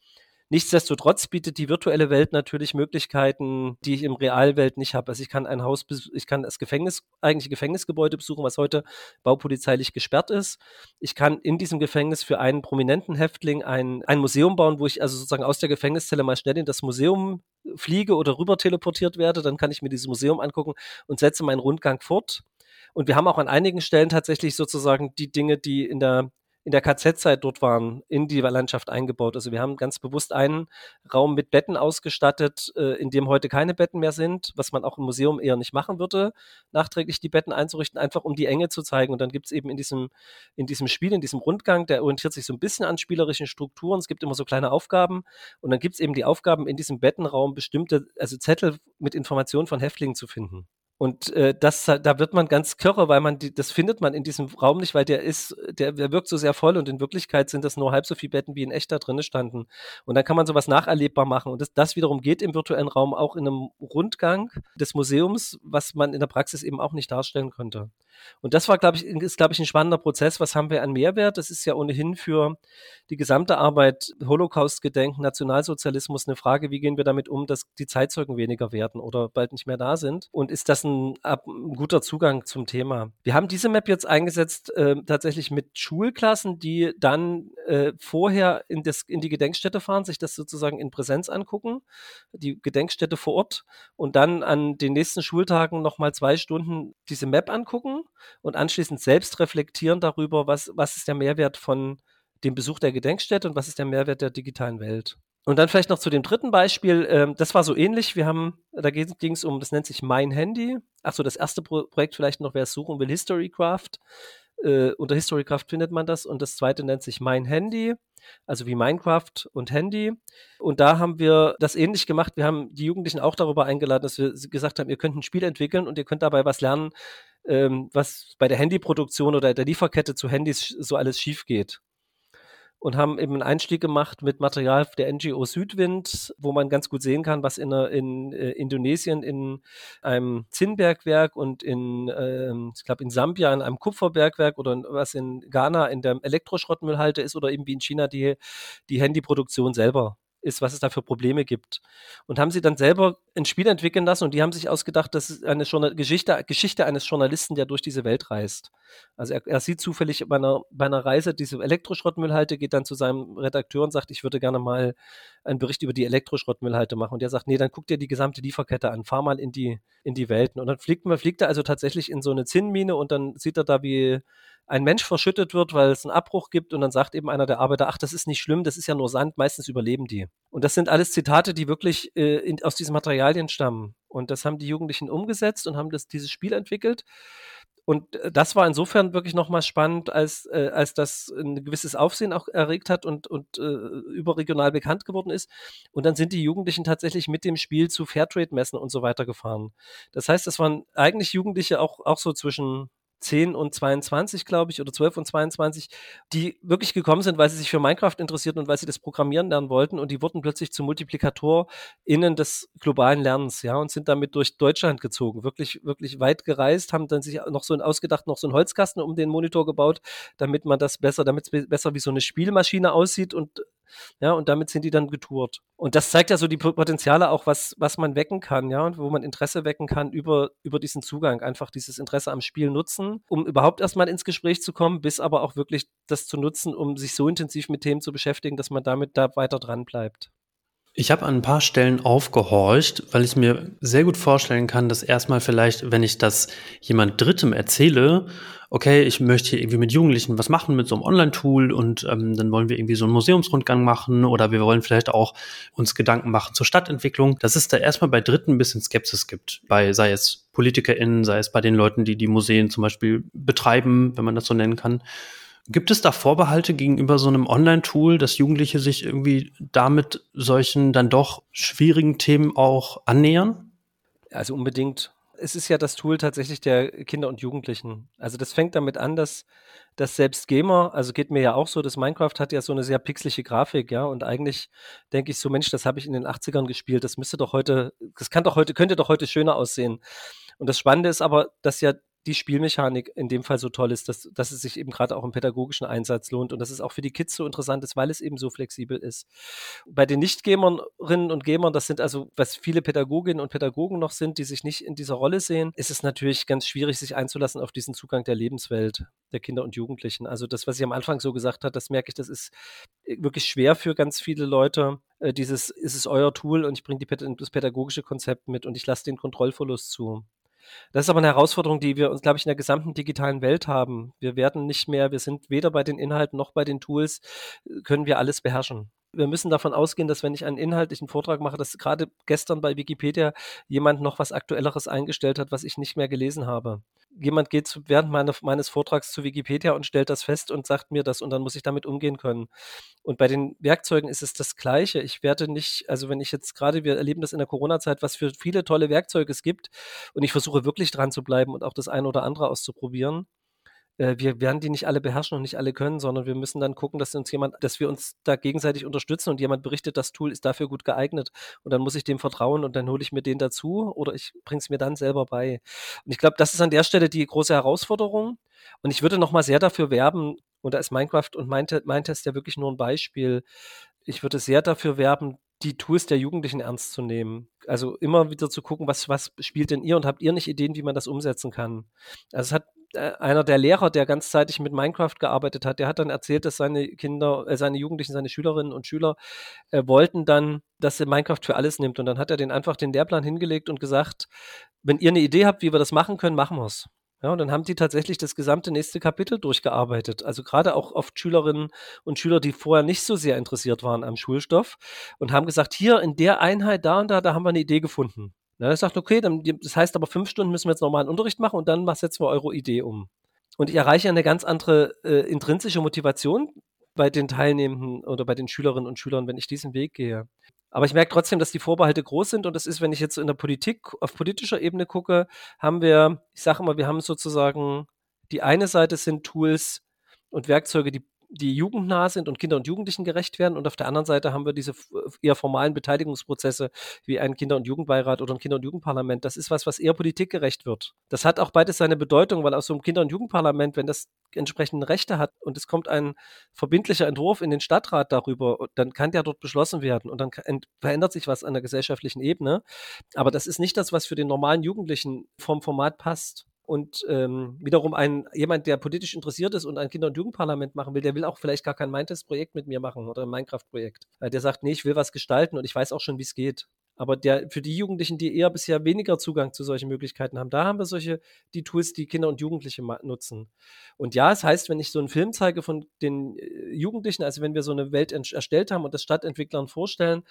Nichtsdestotrotz bietet die virtuelle Welt natürlich Möglichkeiten, die ich im Realwelt nicht habe. Also ich kann ein Haus, ich kann das Gefängnis, eigentliche Gefängnisgebäude besuchen, was heute baupolizeilich gesperrt ist. Ich kann in diesem Gefängnis für einen prominenten Häftling ein, ein Museum bauen, wo ich also sozusagen aus der Gefängniszelle mal schnell in das Museum fliege oder rüber teleportiert werde. Dann kann ich mir dieses Museum angucken und setze meinen Rundgang fort. Und wir haben auch an einigen Stellen tatsächlich sozusagen die Dinge, die in der in der KZ-Zeit dort waren, in die Landschaft eingebaut. Also wir haben ganz bewusst einen Raum mit Betten ausgestattet, äh, in dem heute keine Betten mehr sind, was man auch im Museum eher nicht machen würde, nachträglich die Betten einzurichten, einfach um die Enge zu zeigen. Und dann gibt es eben in diesem, in diesem Spiel, in diesem Rundgang, der orientiert sich so ein bisschen an spielerischen Strukturen. Es gibt immer so kleine Aufgaben und dann gibt es eben die Aufgaben, in diesem Bettenraum bestimmte, also Zettel mit Informationen von Häftlingen zu finden. Und äh, das, da wird man ganz kirre, weil man die, das findet man in diesem Raum nicht, weil der ist, der, der wirkt so sehr voll und in Wirklichkeit sind das nur halb so viele Betten, wie in echt da drin standen. Und dann kann man sowas nacherlebbar machen. Und das, das wiederum geht im virtuellen Raum auch in einem Rundgang des Museums, was man in der Praxis eben auch nicht darstellen könnte. Und das war, glaube ich, ist, glaube ich, ein spannender Prozess. Was haben wir an Mehrwert? Das ist ja ohnehin für die gesamte Arbeit Holocaust-Gedenken, Nationalsozialismus eine Frage, wie gehen wir damit um, dass die Zeitzeugen weniger werden oder bald nicht mehr da sind? Und ist das ein, ein guter Zugang zum Thema. Wir haben diese Map jetzt eingesetzt äh, tatsächlich mit Schulklassen, die dann äh, vorher in, das, in die Gedenkstätte fahren, sich das sozusagen in Präsenz angucken, die Gedenkstätte vor Ort und dann an den nächsten Schultagen nochmal zwei Stunden diese Map angucken und anschließend selbst reflektieren darüber, was, was ist der Mehrwert von dem Besuch der Gedenkstätte und was ist der Mehrwert der digitalen Welt. Und dann vielleicht noch zu dem dritten Beispiel. Ähm, das war so ähnlich. Wir haben, da ging es um, das nennt sich Mein Handy. Achso, das erste Pro Projekt vielleicht noch, wer es suchen will, Historycraft. Äh, unter Historycraft findet man das. Und das zweite nennt sich Mein Handy. Also wie Minecraft und Handy. Und da haben wir das ähnlich gemacht. Wir haben die Jugendlichen auch darüber eingeladen, dass wir gesagt haben, ihr könnt ein Spiel entwickeln und ihr könnt dabei was lernen, ähm, was bei der Handyproduktion oder der Lieferkette zu Handys so alles schief geht und haben eben einen Einstieg gemacht mit Material der NGO Südwind, wo man ganz gut sehen kann, was in, in äh, Indonesien in einem Zinnbergwerk und in, äh, ich glaube, in Sambia in einem Kupferbergwerk oder was in Ghana in der Elektroschrottmüllhalte ist oder eben wie in China die, die Handyproduktion selber ist, was es da für Probleme gibt. Und haben sie dann selber ein Spiel entwickeln lassen und die haben sich ausgedacht, das ist eine Journal Geschichte, Geschichte eines Journalisten, der durch diese Welt reist. Also er, er sieht zufällig bei einer, bei einer Reise diese Elektroschrottmüllhalte, geht dann zu seinem Redakteur und sagt, ich würde gerne mal einen Bericht über die Elektroschrottmüllhalte machen. Und der sagt, nee, dann guck dir die gesamte Lieferkette an, fahr mal in die, in die Welten. Und dann fliegt, man, fliegt er also tatsächlich in so eine Zinnmine und dann sieht er da, wie ein Mensch verschüttet wird, weil es einen Abbruch gibt und dann sagt eben einer der Arbeiter, ach, das ist nicht schlimm, das ist ja nur Sand, meistens überleben die. Und das sind alles Zitate, die wirklich äh, in, aus diesen Materialien stammen. Und das haben die Jugendlichen umgesetzt und haben das, dieses Spiel entwickelt. Und äh, das war insofern wirklich nochmal spannend, als, äh, als das ein gewisses Aufsehen auch erregt hat und, und äh, überregional bekannt geworden ist. Und dann sind die Jugendlichen tatsächlich mit dem Spiel zu Fairtrade-Messen und so weiter gefahren. Das heißt, das waren eigentlich Jugendliche auch, auch so zwischen 10 und 22, glaube ich, oder 12 und 22, die wirklich gekommen sind, weil sie sich für Minecraft interessierten und weil sie das Programmieren lernen wollten. Und die wurden plötzlich zu MultiplikatorInnen des globalen Lernens, ja, und sind damit durch Deutschland gezogen, wirklich, wirklich weit gereist, haben dann sich noch so ein ausgedacht, noch so einen Holzkasten um den Monitor gebaut, damit man das besser, damit es besser wie so eine Spielmaschine aussieht und ja, und damit sind die dann getourt. Und das zeigt ja so die Potenziale auch, was, was man wecken kann, ja, und wo man Interesse wecken kann über, über diesen Zugang. Einfach dieses Interesse am Spiel nutzen, um überhaupt erstmal ins Gespräch zu kommen, bis aber auch wirklich das zu nutzen, um sich so intensiv mit Themen zu beschäftigen, dass man damit da weiter dran bleibt. Ich habe an ein paar Stellen aufgehorcht, weil ich mir sehr gut vorstellen kann, dass erstmal vielleicht, wenn ich das jemand Drittem erzähle, okay, ich möchte hier irgendwie mit Jugendlichen was machen mit so einem Online-Tool und ähm, dann wollen wir irgendwie so einen Museumsrundgang machen oder wir wollen vielleicht auch uns Gedanken machen zur Stadtentwicklung, dass es da erstmal bei Dritten ein bisschen Skepsis gibt, bei sei es PolitikerInnen, sei es bei den Leuten, die die Museen zum Beispiel betreiben, wenn man das so nennen kann. Gibt es da Vorbehalte gegenüber so einem Online-Tool, dass Jugendliche sich irgendwie damit solchen dann doch schwierigen Themen auch annähern? Also unbedingt. Es ist ja das Tool tatsächlich der Kinder und Jugendlichen. Also das fängt damit an, dass, dass selbst Gamer, also geht mir ja auch so, das Minecraft hat ja so eine sehr pixelige Grafik, ja, und eigentlich denke ich so, Mensch, das habe ich in den 80ern gespielt, das müsste doch heute, das kann doch heute, könnte doch heute schöner aussehen. Und das Spannende ist aber, dass ja die Spielmechanik in dem Fall so toll ist, dass, dass es sich eben gerade auch im pädagogischen Einsatz lohnt und dass es auch für die Kids so interessant ist, weil es eben so flexibel ist. Bei den Nicht-Gamerinnen und Gamern, das sind also, was viele Pädagoginnen und Pädagogen noch sind, die sich nicht in dieser Rolle sehen, ist es natürlich ganz schwierig, sich einzulassen auf diesen Zugang der Lebenswelt der Kinder und Jugendlichen. Also das, was ich am Anfang so gesagt habe, das merke ich, das ist äh, wirklich schwer für ganz viele Leute. Äh, dieses, ist es euer Tool und ich bringe das pädagogische Konzept mit und ich lasse den Kontrollverlust zu. Das ist aber eine Herausforderung, die wir uns, glaube ich, in der gesamten digitalen Welt haben. Wir werden nicht mehr, wir sind weder bei den Inhalten noch bei den Tools, können wir alles beherrschen wir müssen davon ausgehen, dass wenn ich einen inhaltlichen Vortrag mache, dass gerade gestern bei Wikipedia jemand noch was Aktuelleres eingestellt hat, was ich nicht mehr gelesen habe. Jemand geht zu, während meine, meines Vortrags zu Wikipedia und stellt das fest und sagt mir das und dann muss ich damit umgehen können. Und bei den Werkzeugen ist es das Gleiche. Ich werde nicht, also wenn ich jetzt gerade, wir erleben das in der Corona-Zeit, was für viele tolle Werkzeuge es gibt und ich versuche wirklich dran zu bleiben und auch das eine oder andere auszuprobieren wir werden die nicht alle beherrschen und nicht alle können, sondern wir müssen dann gucken, dass uns jemand, dass wir uns da gegenseitig unterstützen und jemand berichtet, das Tool ist dafür gut geeignet und dann muss ich dem vertrauen und dann hole ich mir den dazu oder ich bringe es mir dann selber bei. Und ich glaube, das ist an der Stelle die große Herausforderung und ich würde nochmal sehr dafür werben, und da ist Minecraft und Mindtest ja wirklich nur ein Beispiel, ich würde sehr dafür werben, die Tools der Jugendlichen ernst zu nehmen. Also immer wieder zu gucken, was, was spielt denn ihr und habt ihr nicht Ideen, wie man das umsetzen kann? Also es hat äh, einer der Lehrer, der ganzzeitig mit Minecraft gearbeitet hat, der hat dann erzählt, dass seine Kinder, äh, seine Jugendlichen, seine Schülerinnen und Schüler äh, wollten dann, dass er Minecraft für alles nimmt. Und dann hat er den einfach den Lehrplan hingelegt und gesagt, wenn ihr eine Idee habt, wie wir das machen können, machen wir es. Ja, und dann haben die tatsächlich das gesamte nächste Kapitel durchgearbeitet. Also gerade auch oft Schülerinnen und Schüler, die vorher nicht so sehr interessiert waren am Schulstoff und haben gesagt, hier in der Einheit, da und da, da haben wir eine Idee gefunden. Na, er sagt, okay, dann, das heißt aber fünf Stunden müssen wir jetzt normalen Unterricht machen und dann setzen wir eure Idee um. Und ich erreiche eine ganz andere äh, intrinsische Motivation bei den Teilnehmenden oder bei den Schülerinnen und Schülern, wenn ich diesen Weg gehe. Aber ich merke trotzdem, dass die Vorbehalte groß sind und das ist, wenn ich jetzt in der Politik, auf politischer Ebene gucke, haben wir, ich sage immer, wir haben sozusagen, die eine Seite sind Tools und Werkzeuge, die die jugendnah sind und Kinder und Jugendlichen gerecht werden. Und auf der anderen Seite haben wir diese eher formalen Beteiligungsprozesse wie ein Kinder- und Jugendbeirat oder ein Kinder- und Jugendparlament. Das ist was, was eher politikgerecht wird. Das hat auch beides seine Bedeutung, weil aus so einem Kinder- und Jugendparlament, wenn das entsprechende Rechte hat und es kommt ein verbindlicher Entwurf in den Stadtrat darüber, dann kann der dort beschlossen werden und dann verändert sich was an der gesellschaftlichen Ebene. Aber das ist nicht das, was für den normalen Jugendlichen vom Format passt. Und ähm, wiederum ein jemand, der politisch interessiert ist und ein Kinder- und Jugendparlament machen will, der will auch vielleicht gar kein Mindtest-Projekt mit mir machen oder ein Minecraft-Projekt. Äh, der sagt, nee, ich will was gestalten und ich weiß auch schon, wie es geht. Aber der, für die Jugendlichen, die eher bisher weniger Zugang zu solchen Möglichkeiten haben, da haben wir solche, die Tools, die Kinder und Jugendliche nutzen. Und ja, es heißt, wenn ich so einen Film zeige von den äh, Jugendlichen, also wenn wir so eine Welt erstellt haben und das Stadtentwicklern vorstellen,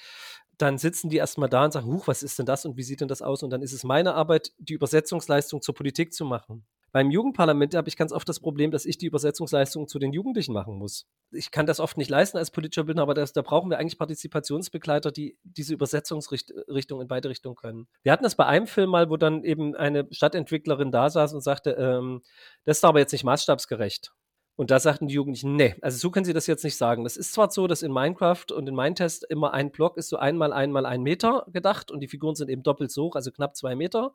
dann sitzen die erstmal da und sagen, huch, was ist denn das und wie sieht denn das aus? Und dann ist es meine Arbeit, die Übersetzungsleistung zur Politik zu machen. Beim Jugendparlament habe ich ganz oft das Problem, dass ich die Übersetzungsleistung zu den Jugendlichen machen muss. Ich kann das oft nicht leisten als politischer Bildner, aber das, da brauchen wir eigentlich Partizipationsbegleiter, die diese Übersetzungsrichtung in beide Richtungen können. Wir hatten das bei einem Film mal, wo dann eben eine Stadtentwicklerin da saß und sagte, ähm, das ist aber jetzt nicht maßstabsgerecht. Und da sagten die Jugendlichen, nee, also so können sie das jetzt nicht sagen. Das ist zwar so, dass in Minecraft und in Mindtest immer ein Block ist so einmal einmal ein Meter gedacht und die Figuren sind eben doppelt so hoch, also knapp zwei Meter.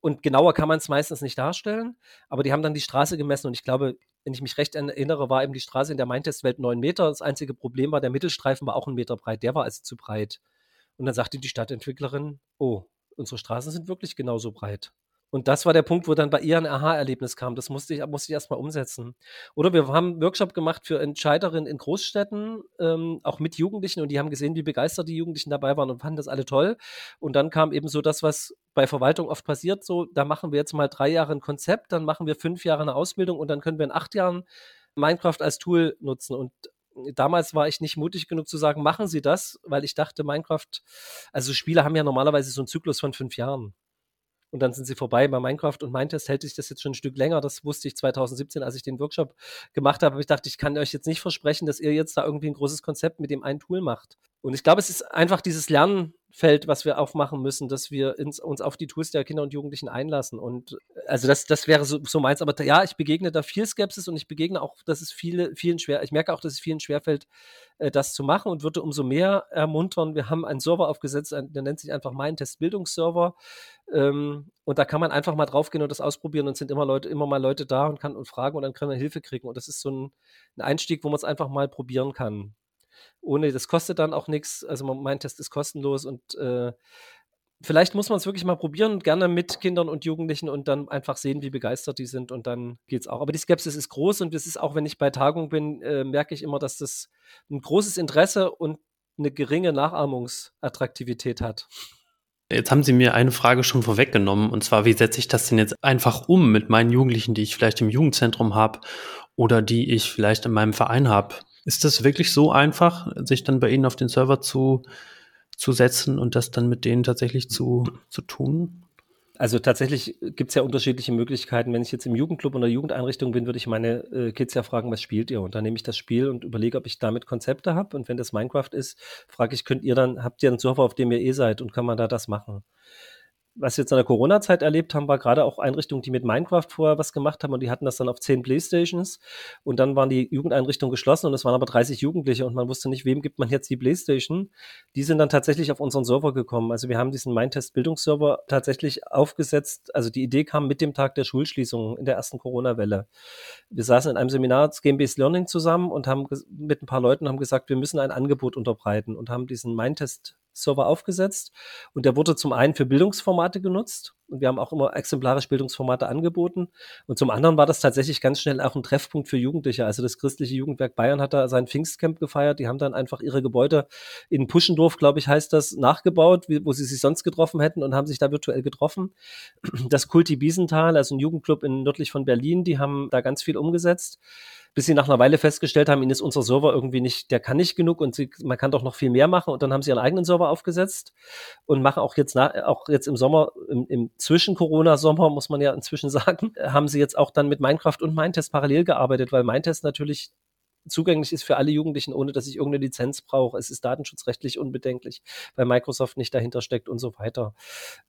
Und genauer kann man es meistens nicht darstellen, aber die haben dann die Straße gemessen und ich glaube, wenn ich mich recht erinnere, war eben die Straße in der Mindtest-Welt neun Meter. Das einzige Problem war, der Mittelstreifen war auch ein Meter breit, der war also zu breit. Und dann sagte die Stadtentwicklerin, oh, unsere Straßen sind wirklich genauso breit. Und das war der Punkt, wo dann bei ihr ein Aha-Erlebnis kam. Das musste ich, musste ich erstmal umsetzen. Oder wir haben einen Workshop gemacht für Entscheiderinnen in Großstädten, ähm, auch mit Jugendlichen, und die haben gesehen, wie begeistert die Jugendlichen dabei waren und fanden das alle toll. Und dann kam eben so das, was bei Verwaltung oft passiert, so, da machen wir jetzt mal drei Jahre ein Konzept, dann machen wir fünf Jahre eine Ausbildung und dann können wir in acht Jahren Minecraft als Tool nutzen. Und damals war ich nicht mutig genug zu sagen, machen Sie das, weil ich dachte, Minecraft, also Spiele haben ja normalerweise so einen Zyklus von fünf Jahren und dann sind sie vorbei bei Minecraft und Mindtest hält sich das jetzt schon ein Stück länger. Das wusste ich 2017, als ich den Workshop gemacht habe. Aber ich dachte, ich kann euch jetzt nicht versprechen, dass ihr jetzt da irgendwie ein großes Konzept mit dem einen Tool macht. Und ich glaube, es ist einfach dieses Lernfeld, was wir aufmachen müssen, dass wir ins, uns auf die Tools der Kinder und Jugendlichen einlassen. Und also das, das wäre so, so meins. Aber ja, ich begegne da viel Skepsis und ich begegne auch, dass es viele, vielen schwer, ich merke auch, dass es vielen schwerfällt, äh, das zu machen und würde umso mehr ermuntern. Wir haben einen Server aufgesetzt, der nennt sich einfach Mein Test Bildungsserver. Ähm, und da kann man einfach mal draufgehen und das ausprobieren und sind immer Leute, immer mal Leute da und kann und fragen und dann kann man Hilfe kriegen. Und das ist so ein, ein Einstieg, wo man es einfach mal probieren kann ohne, das kostet dann auch nichts. Also mein Test ist kostenlos und äh, vielleicht muss man es wirklich mal probieren, gerne mit Kindern und Jugendlichen und dann einfach sehen, wie begeistert die sind und dann geht es auch. Aber die Skepsis ist groß und es ist auch, wenn ich bei Tagung bin, äh, merke ich immer, dass das ein großes Interesse und eine geringe Nachahmungsattraktivität hat. Jetzt haben Sie mir eine Frage schon vorweggenommen, und zwar, wie setze ich das denn jetzt einfach um mit meinen Jugendlichen, die ich vielleicht im Jugendzentrum habe oder die ich vielleicht in meinem Verein habe? Ist das wirklich so einfach, sich dann bei Ihnen auf den Server zu, zu setzen und das dann mit denen tatsächlich zu, zu tun? Also tatsächlich gibt es ja unterschiedliche Möglichkeiten. Wenn ich jetzt im Jugendclub oder Jugendeinrichtung bin, würde ich meine äh, Kids ja fragen, was spielt ihr? Und dann nehme ich das Spiel und überlege, ob ich damit Konzepte habe. Und wenn das Minecraft ist, frage ich, könnt ihr dann, habt ihr einen Server, auf dem ihr eh seid und kann man da das machen? Was wir jetzt in der Corona-Zeit erlebt haben, war gerade auch Einrichtungen, die mit Minecraft vorher was gemacht haben und die hatten das dann auf zehn Playstations und dann waren die Jugendeinrichtungen geschlossen und es waren aber 30 Jugendliche und man wusste nicht, wem gibt man jetzt die Playstation. Die sind dann tatsächlich auf unseren Server gekommen. Also wir haben diesen Mindtest-Bildungsserver tatsächlich aufgesetzt. Also die Idee kam mit dem Tag der Schulschließung in der ersten Corona-Welle. Wir saßen in einem Seminar Game-Based Learning zusammen und haben mit ein paar Leuten haben gesagt, wir müssen ein Angebot unterbreiten und haben diesen Mindtest Server aufgesetzt. Und der wurde zum einen für Bildungsformate genutzt und wir haben auch immer exemplarisch Bildungsformate angeboten und zum anderen war das tatsächlich ganz schnell auch ein Treffpunkt für Jugendliche. Also das christliche Jugendwerk Bayern hat da sein Pfingstcamp gefeiert, die haben dann einfach ihre Gebäude in Puschendorf, glaube ich, heißt das, nachgebaut, wo sie sich sonst getroffen hätten und haben sich da virtuell getroffen. Das Kulti Biesenthal, also ein Jugendclub in nördlich von Berlin, die haben da ganz viel umgesetzt bis sie nach einer Weile festgestellt haben, ihnen ist unser Server irgendwie nicht, der kann nicht genug und sie, man kann doch noch viel mehr machen und dann haben sie ihren eigenen Server aufgesetzt und machen auch jetzt nach, auch jetzt im Sommer, im, im Zwischen-Corona-Sommer, muss man ja inzwischen sagen, haben sie jetzt auch dann mit Minecraft und Mindtest parallel gearbeitet, weil Mindtest natürlich zugänglich ist für alle Jugendlichen, ohne dass ich irgendeine Lizenz brauche. Es ist datenschutzrechtlich unbedenklich, weil Microsoft nicht dahinter steckt und so weiter.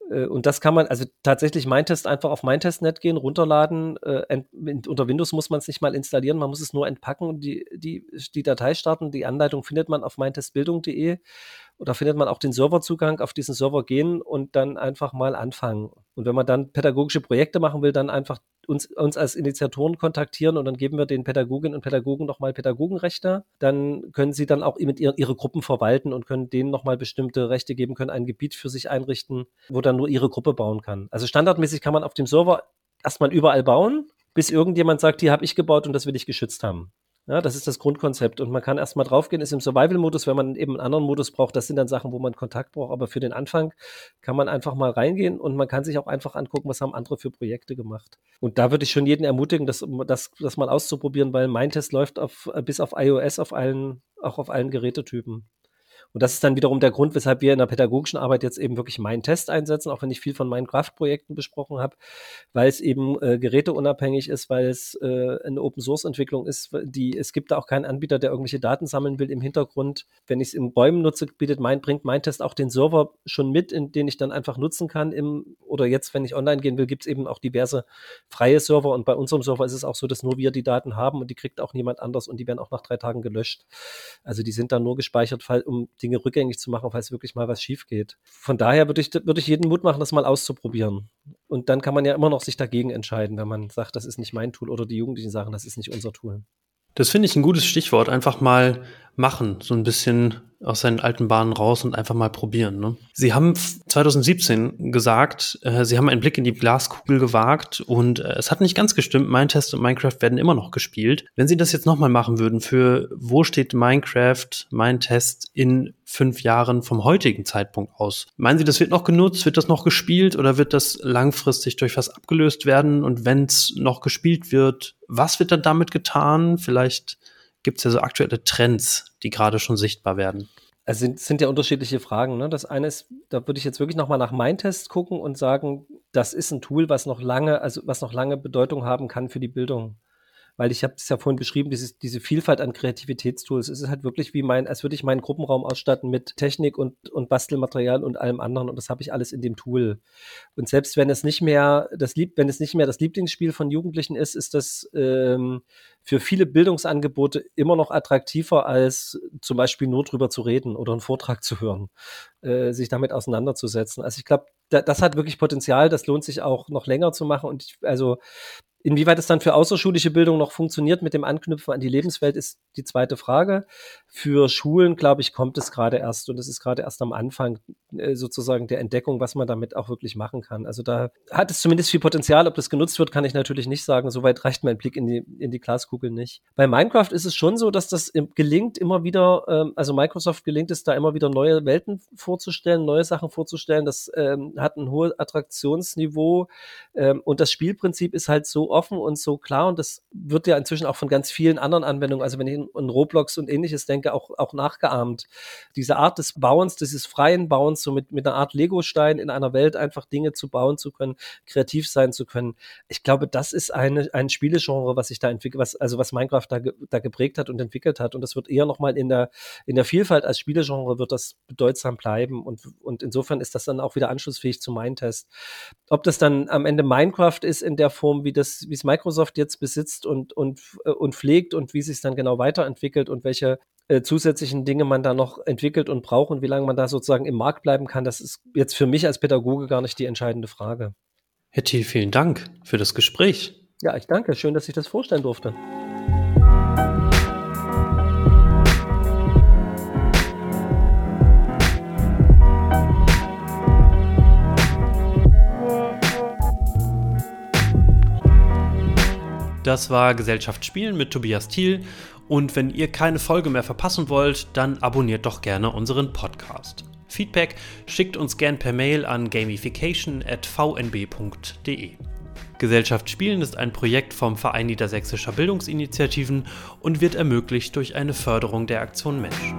Äh, und das kann man, also tatsächlich Mindtest einfach auf Mindtest.net gehen, runterladen. Äh, unter Windows muss man es nicht mal installieren, man muss es nur entpacken und die, die, die Datei starten. Die Anleitung findet man auf mindtestbildung.de oder findet man auch den Serverzugang, auf diesen Server gehen und dann einfach mal anfangen. Und wenn man dann pädagogische Projekte machen will, dann einfach uns, uns als Initiatoren kontaktieren und dann geben wir den Pädagoginnen und Pädagogen nochmal Pädagogenrechte. Dann können sie dann auch mit ihr, ihre Gruppen verwalten und können denen nochmal bestimmte Rechte geben, können ein Gebiet für sich einrichten, wo dann nur ihre Gruppe bauen kann. Also standardmäßig kann man auf dem Server erstmal überall bauen, bis irgendjemand sagt, hier habe ich gebaut und das will ich geschützt haben. Ja, das ist das Grundkonzept. Und man kann erstmal draufgehen, ist im Survival-Modus, wenn man eben einen anderen Modus braucht. Das sind dann Sachen, wo man Kontakt braucht. Aber für den Anfang kann man einfach mal reingehen und man kann sich auch einfach angucken, was haben andere für Projekte gemacht. Und da würde ich schon jeden ermutigen, das, das, das mal auszuprobieren, weil mein Test läuft auf, bis auf iOS auf allen, auch auf allen Gerätetypen. Und das ist dann wiederum der Grund, weshalb wir in der pädagogischen Arbeit jetzt eben wirklich meinen Test einsetzen, auch wenn ich viel von Minecraft-Projekten besprochen habe, weil es eben äh, geräteunabhängig ist, weil es äh, eine Open-Source-Entwicklung ist, die es gibt da auch keinen Anbieter, der irgendwelche Daten sammeln will im Hintergrund. Wenn ich es in Bäumen nutze, bietet mein, bringt mein Test auch den Server schon mit, in den ich dann einfach nutzen kann. Im, oder jetzt, wenn ich online gehen will, gibt es eben auch diverse freie Server und bei unserem Server ist es auch so, dass nur wir die Daten haben und die kriegt auch niemand anders und die werden auch nach drei Tagen gelöscht. Also die sind dann nur gespeichert, um Dinge rückgängig zu machen, falls wirklich mal was schief geht. Von daher würde ich, würde ich jeden Mut machen, das mal auszuprobieren. Und dann kann man ja immer noch sich dagegen entscheiden, wenn man sagt, das ist nicht mein Tool oder die Jugendlichen sagen, das ist nicht unser Tool. Das finde ich ein gutes Stichwort. Einfach mal machen, so ein bisschen aus seinen alten Bahnen raus und einfach mal probieren. Ne? Sie haben 2017 gesagt, äh, Sie haben einen Blick in die Glaskugel gewagt und äh, es hat nicht ganz gestimmt. Mein Test und Minecraft werden immer noch gespielt. Wenn Sie das jetzt nochmal machen würden, für wo steht Minecraft, mein Test in fünf Jahren vom heutigen Zeitpunkt aus? Meinen Sie, das wird noch genutzt, wird das noch gespielt oder wird das langfristig durch was abgelöst werden? Und wenn es noch gespielt wird, was wird dann damit getan? Vielleicht gibt es ja so aktuelle Trends, die gerade schon sichtbar werden? Es sind, sind ja unterschiedliche Fragen. Ne? Das eine ist, da würde ich jetzt wirklich nochmal nach Mindtest gucken und sagen, das ist ein Tool, was noch lange, also was noch lange Bedeutung haben kann für die Bildung weil ich habe es ja vorhin beschrieben, dieses, diese Vielfalt an Kreativitätstools. Es ist halt wirklich wie mein, als würde ich meinen Gruppenraum ausstatten mit Technik und, und Bastelmaterial und allem anderen und das habe ich alles in dem Tool. Und selbst wenn es nicht mehr das Lieb, wenn es nicht mehr das Lieblingsspiel von Jugendlichen ist, ist das ähm, für viele Bildungsangebote immer noch attraktiver, als zum Beispiel nur drüber zu reden oder einen Vortrag zu hören, äh, sich damit auseinanderzusetzen. Also ich glaube, da, das hat wirklich Potenzial, das lohnt sich auch noch länger zu machen. Und ich, also Inwieweit es dann für außerschulische Bildung noch funktioniert mit dem Anknüpfen an die Lebenswelt, ist die zweite Frage. Für Schulen, glaube ich, kommt es gerade erst und es ist gerade erst am Anfang äh, sozusagen der Entdeckung, was man damit auch wirklich machen kann. Also da hat es zumindest viel Potenzial. Ob das genutzt wird, kann ich natürlich nicht sagen. Soweit reicht mein Blick in die, in die Glaskugel nicht. Bei Minecraft ist es schon so, dass das gelingt, immer wieder, ähm, also Microsoft gelingt es da immer wieder neue Welten vorzustellen, neue Sachen vorzustellen. Das ähm, hat ein hohes Attraktionsniveau ähm, und das Spielprinzip ist halt so offen und so klar und das wird ja inzwischen auch von ganz vielen anderen Anwendungen, also wenn ich an Roblox und ähnliches denke, auch, auch nachgeahmt. Diese Art des Bauens, dieses freien Bauens, so mit, mit einer Art Lego-Stein in einer Welt einfach Dinge zu bauen zu können, kreativ sein zu können. Ich glaube, das ist eine, ein Spielegenre, was sich da entwickelt, was, also was Minecraft da, da geprägt hat und entwickelt hat und das wird eher nochmal in der, in der Vielfalt als Spielegenre wird das bedeutsam bleiben und, und insofern ist das dann auch wieder anschlussfähig zu Mindtest. Ob das dann am Ende Minecraft ist in der Form, wie das wie es Microsoft jetzt besitzt und, und, äh, und pflegt und wie sich es dann genau weiterentwickelt und welche äh, zusätzlichen Dinge man da noch entwickelt und braucht und wie lange man da sozusagen im Markt bleiben kann, das ist jetzt für mich als Pädagoge gar nicht die entscheidende Frage. Herr Thiel, vielen Dank für das Gespräch. Ja, ich danke. Schön, dass ich das vorstellen durfte. Das war Gesellschaftsspielen mit Tobias Thiel. Und wenn ihr keine Folge mehr verpassen wollt, dann abonniert doch gerne unseren Podcast. Feedback schickt uns gern per Mail an gamification.vnb.de. Gesellschaft Spielen ist ein Projekt vom Verein Niedersächsischer Bildungsinitiativen und wird ermöglicht durch eine Förderung der Aktion Mensch.